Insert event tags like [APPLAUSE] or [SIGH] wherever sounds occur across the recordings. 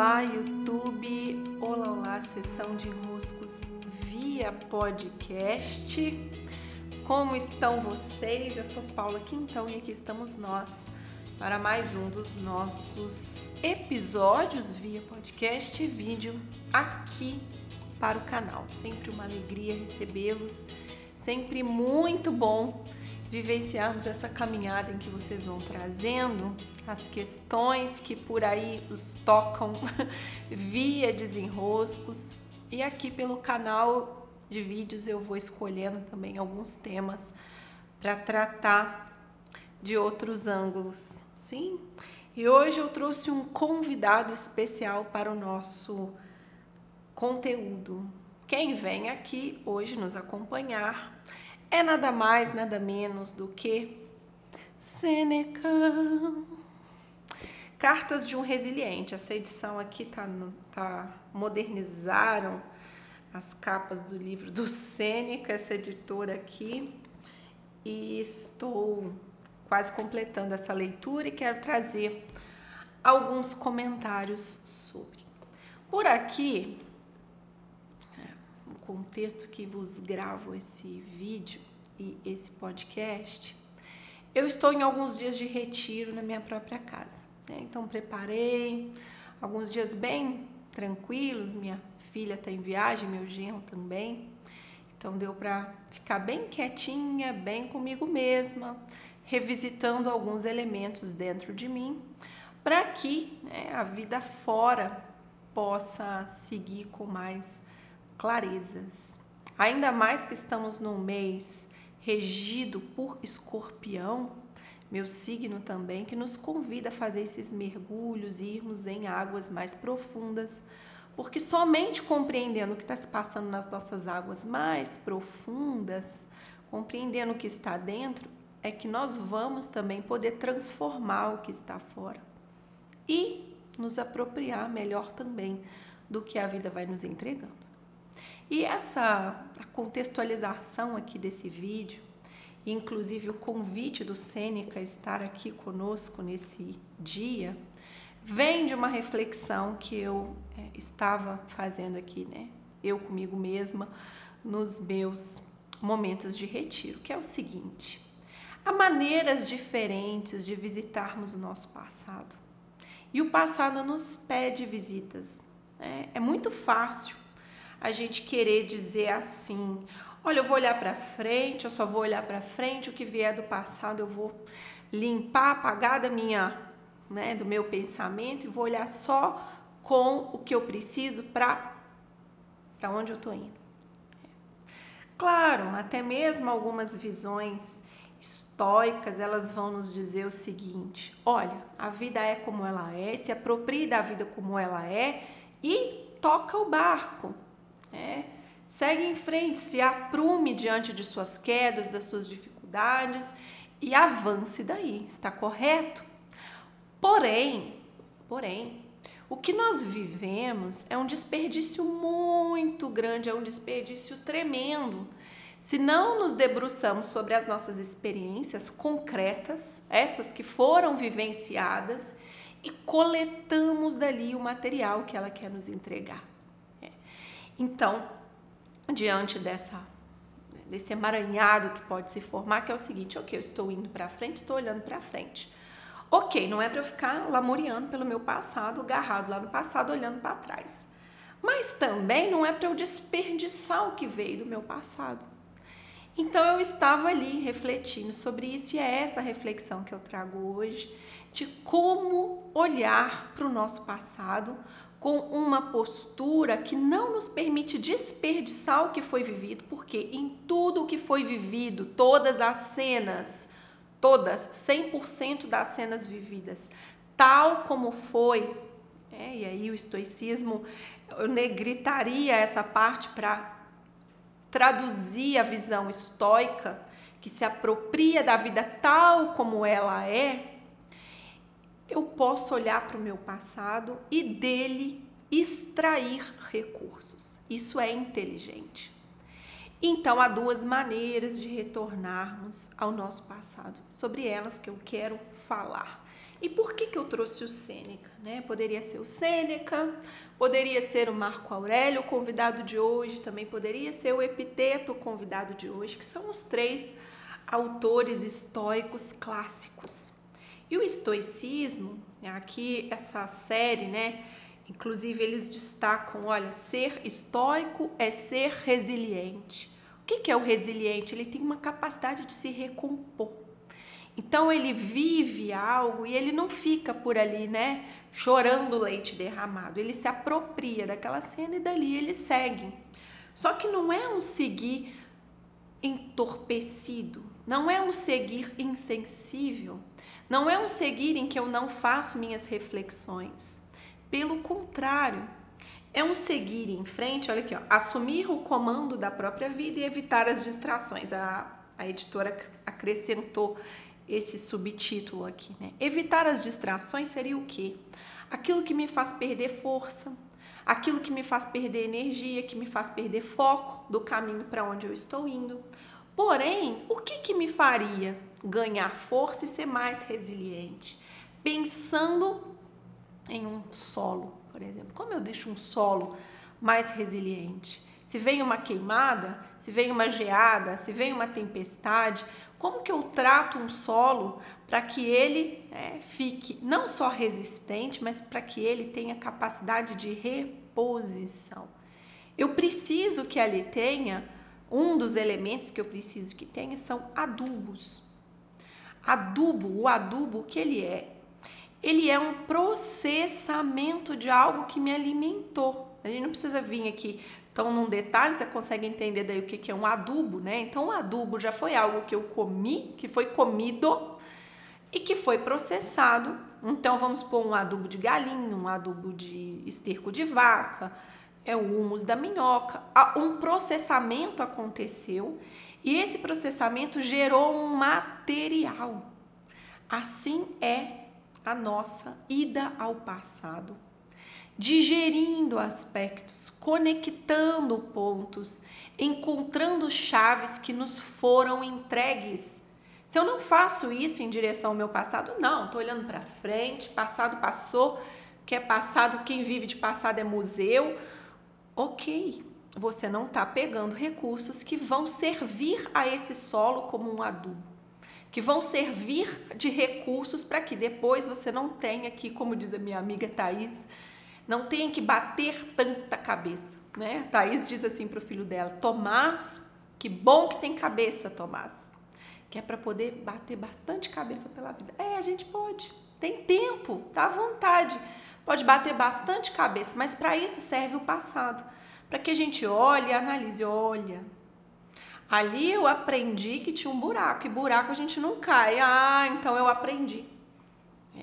olá, YouTube! Olá, olá, sessão de enroscos via podcast. Como estão vocês? Eu sou Paula Quintão e aqui estamos nós para mais um dos nossos episódios via podcast e vídeo aqui para o canal. Sempre uma alegria recebê-los, sempre muito bom vivenciarmos essa caminhada em que vocês vão trazendo as questões que por aí os tocam [LAUGHS] via desenroscos. E aqui pelo canal de vídeos eu vou escolhendo também alguns temas para tratar de outros ângulos. Sim? E hoje eu trouxe um convidado especial para o nosso conteúdo. Quem vem aqui hoje nos acompanhar é nada mais, nada menos do que Sêneca. Cartas de um Resiliente. Essa edição aqui tá, tá modernizaram as capas do livro do Sêneca, essa editora aqui, e estou quase completando essa leitura e quero trazer alguns comentários sobre. Por aqui, contexto que vos gravo esse vídeo e esse podcast, eu estou em alguns dias de retiro na minha própria casa. Né? Então preparei alguns dias bem tranquilos. Minha filha está em viagem, meu genro também. Então deu para ficar bem quietinha, bem comigo mesma, revisitando alguns elementos dentro de mim, para que né, a vida fora possa seguir com mais clarezas. Ainda mais que estamos num mês regido por escorpião, meu signo também, que nos convida a fazer esses mergulhos e irmos em águas mais profundas, porque somente compreendendo o que está se passando nas nossas águas mais profundas, compreendendo o que está dentro, é que nós vamos também poder transformar o que está fora e nos apropriar melhor também do que a vida vai nos entregando. E essa contextualização aqui desse vídeo, inclusive o convite do Sêneca estar aqui conosco nesse dia, vem de uma reflexão que eu é, estava fazendo aqui, né? Eu comigo mesma, nos meus momentos de retiro, que é o seguinte: há maneiras diferentes de visitarmos o nosso passado. E o passado nos pede visitas. Né? É muito fácil a gente querer dizer assim: olha, eu vou olhar para frente, eu só vou olhar para frente, o que vier do passado eu vou limpar, apagar da minha, né, do meu pensamento e vou olhar só com o que eu preciso para para onde eu estou indo. Claro, até mesmo algumas visões estoicas, elas vão nos dizer o seguinte: olha, a vida é como ela é, se aproprie da vida como ela é e toca o barco. É, segue em frente, se aprume diante de suas quedas, das suas dificuldades e avance daí. Está correto? Porém, porém, o que nós vivemos é um desperdício muito grande, é um desperdício tremendo. Se não nos debruçamos sobre as nossas experiências concretas, essas que foram vivenciadas, e coletamos dali o material que ela quer nos entregar. Então, diante dessa desse emaranhado que pode se formar, que é o seguinte, ok, eu estou indo para frente, estou olhando para frente. Ok, não é para eu ficar lamuriando pelo meu passado, agarrado lá no passado, olhando para trás. Mas também não é para eu desperdiçar o que veio do meu passado. Então eu estava ali refletindo sobre isso e é essa reflexão que eu trago hoje de como olhar para o nosso passado com uma postura que não nos permite desperdiçar o que foi vivido, porque em tudo o que foi vivido, todas as cenas, todas, 100% das cenas vividas, tal como foi, é, e aí o estoicismo, eu negritaria essa parte para traduzir a visão estoica, que se apropria da vida tal como ela é, eu posso olhar para o meu passado e dele extrair recursos. Isso é inteligente. Então, há duas maneiras de retornarmos ao nosso passado, sobre elas que eu quero falar. E por que, que eu trouxe o Sêneca? Né? Poderia ser o Sêneca, poderia ser o Marco Aurélio, o convidado de hoje, também poderia ser o Epiteto, o convidado de hoje, que são os três autores estoicos clássicos. E o estoicismo, aqui essa série, né? Inclusive eles destacam, olha, ser estoico é ser resiliente. O que, que é o resiliente? Ele tem uma capacidade de se recompor. Então ele vive algo e ele não fica por ali, né, chorando leite derramado. Ele se apropria daquela cena e dali ele segue. Só que não é um seguir entorpecido, não é um seguir insensível, não é um seguir em que eu não faço minhas reflexões. Pelo contrário, é um seguir em frente, olha aqui, ó, assumir o comando da própria vida e evitar as distrações. A, a editora acrescentou esse subtítulo aqui, né? Evitar as distrações seria o quê? Aquilo que me faz perder força, aquilo que me faz perder energia, que me faz perder foco do caminho para onde eu estou indo. Porém, o que, que me faria ganhar força e ser mais resiliente? Pensando em um solo, por exemplo. Como eu deixo um solo mais resiliente? Se vem uma queimada, se vem uma geada, se vem uma tempestade, como que eu trato um solo para que ele é, fique não só resistente, mas para que ele tenha capacidade de reposição? Eu preciso que ali tenha um dos elementos que eu preciso que tenha são adubos. Adubo, o adubo, o que ele é? Ele é um processamento de algo que me alimentou. A gente não precisa vir aqui então, num detalhe, você consegue entender daí o que, que é um adubo, né? Então, o adubo já foi algo que eu comi, que foi comido e que foi processado. Então, vamos pôr um adubo de galinha, um adubo de esterco de vaca, é o humus da minhoca. Um processamento aconteceu e esse processamento gerou um material. Assim é a nossa ida ao passado digerindo aspectos, conectando pontos, encontrando chaves que nos foram entregues. Se eu não faço isso em direção ao meu passado, não, estou olhando para frente, passado passou, que é passado, quem vive de passado é museu. Ok, você não está pegando recursos que vão servir a esse solo como um adubo, que vão servir de recursos para que depois você não tenha aqui, como diz a minha amiga Thaís, não tenha que bater tanta cabeça, né? Thaís diz assim para o filho dela: Tomás, que bom que tem cabeça, Tomás. Que é para poder bater bastante cabeça pela vida. É, a gente pode, tem tempo, tá à vontade. Pode bater bastante cabeça, mas para isso serve o passado. Para que a gente olhe analise: olha, ali eu aprendi que tinha um buraco, e buraco a gente não cai. Ah, então eu aprendi.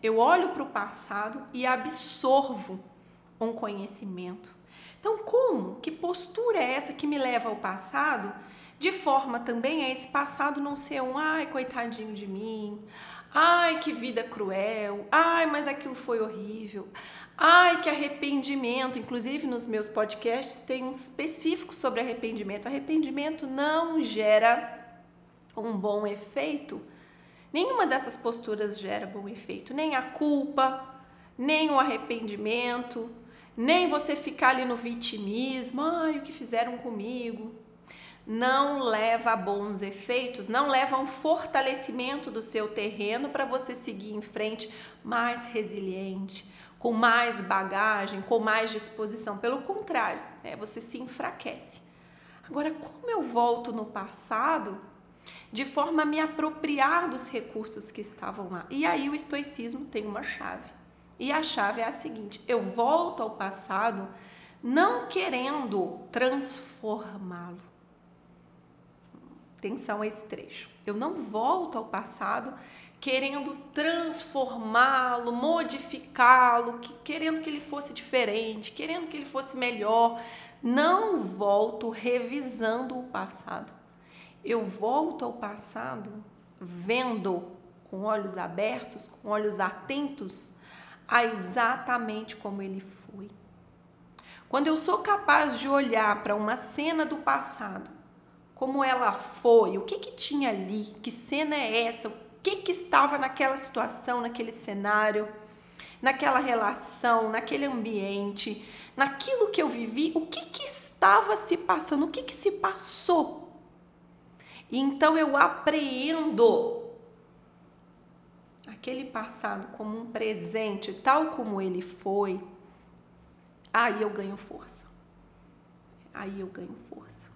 Eu olho para o passado e absorvo um conhecimento. Então, como? Que postura é essa que me leva ao passado? De forma também a esse passado não ser um ai, coitadinho de mim, ai, que vida cruel, ai, mas aquilo foi horrível, ai, que arrependimento. Inclusive, nos meus podcasts tem um específico sobre arrependimento. Arrependimento não gera um bom efeito. Nenhuma dessas posturas gera bom efeito, nem a culpa, nem o arrependimento, nem você ficar ali no vitimismo, ai, o que fizeram comigo. Não leva a bons efeitos, não leva a um fortalecimento do seu terreno para você seguir em frente mais resiliente, com mais bagagem, com mais disposição. Pelo contrário, é, você se enfraquece. Agora, como eu volto no passado, de forma a me apropriar dos recursos que estavam lá? E aí o estoicismo tem uma chave. E a chave é a seguinte: eu volto ao passado não querendo transformá-lo. Atenção a esse trecho. Eu não volto ao passado querendo transformá-lo, modificá-lo, querendo que ele fosse diferente, querendo que ele fosse melhor. Não volto revisando o passado. Eu volto ao passado vendo com olhos abertos, com olhos atentos a exatamente como ele foi. Quando eu sou capaz de olhar para uma cena do passado, como ela foi, o que que tinha ali, que cena é essa, que, que estava naquela situação, naquele cenário, naquela relação, naquele ambiente, naquilo que eu vivi, o que, que estava se passando, o que, que se passou. E então eu apreendo aquele passado como um presente, tal como ele foi, aí eu ganho força. Aí eu ganho força.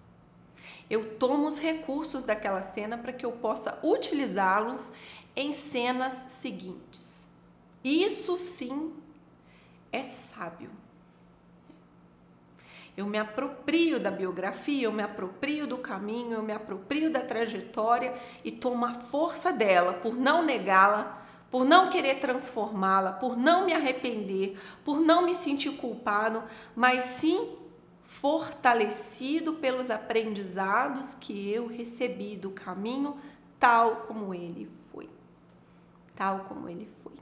Eu tomo os recursos daquela cena para que eu possa utilizá-los em cenas seguintes. Isso sim é sábio. Eu me aproprio da biografia, eu me aproprio do caminho, eu me aproprio da trajetória e tomo a força dela por não negá-la, por não querer transformá-la, por não me arrepender, por não me sentir culpado, mas sim fortalecido pelos aprendizados que eu recebi do caminho tal como ele foi. Tal como ele foi.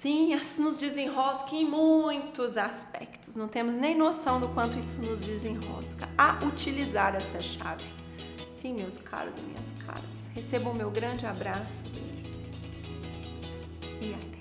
Sim, nos desenrosca em muitos aspectos. Não temos nem noção do quanto isso nos desenrosca. A utilizar essa chave. Sim, meus caros e minhas caras. Recebam o meu grande abraço, beijos. E até.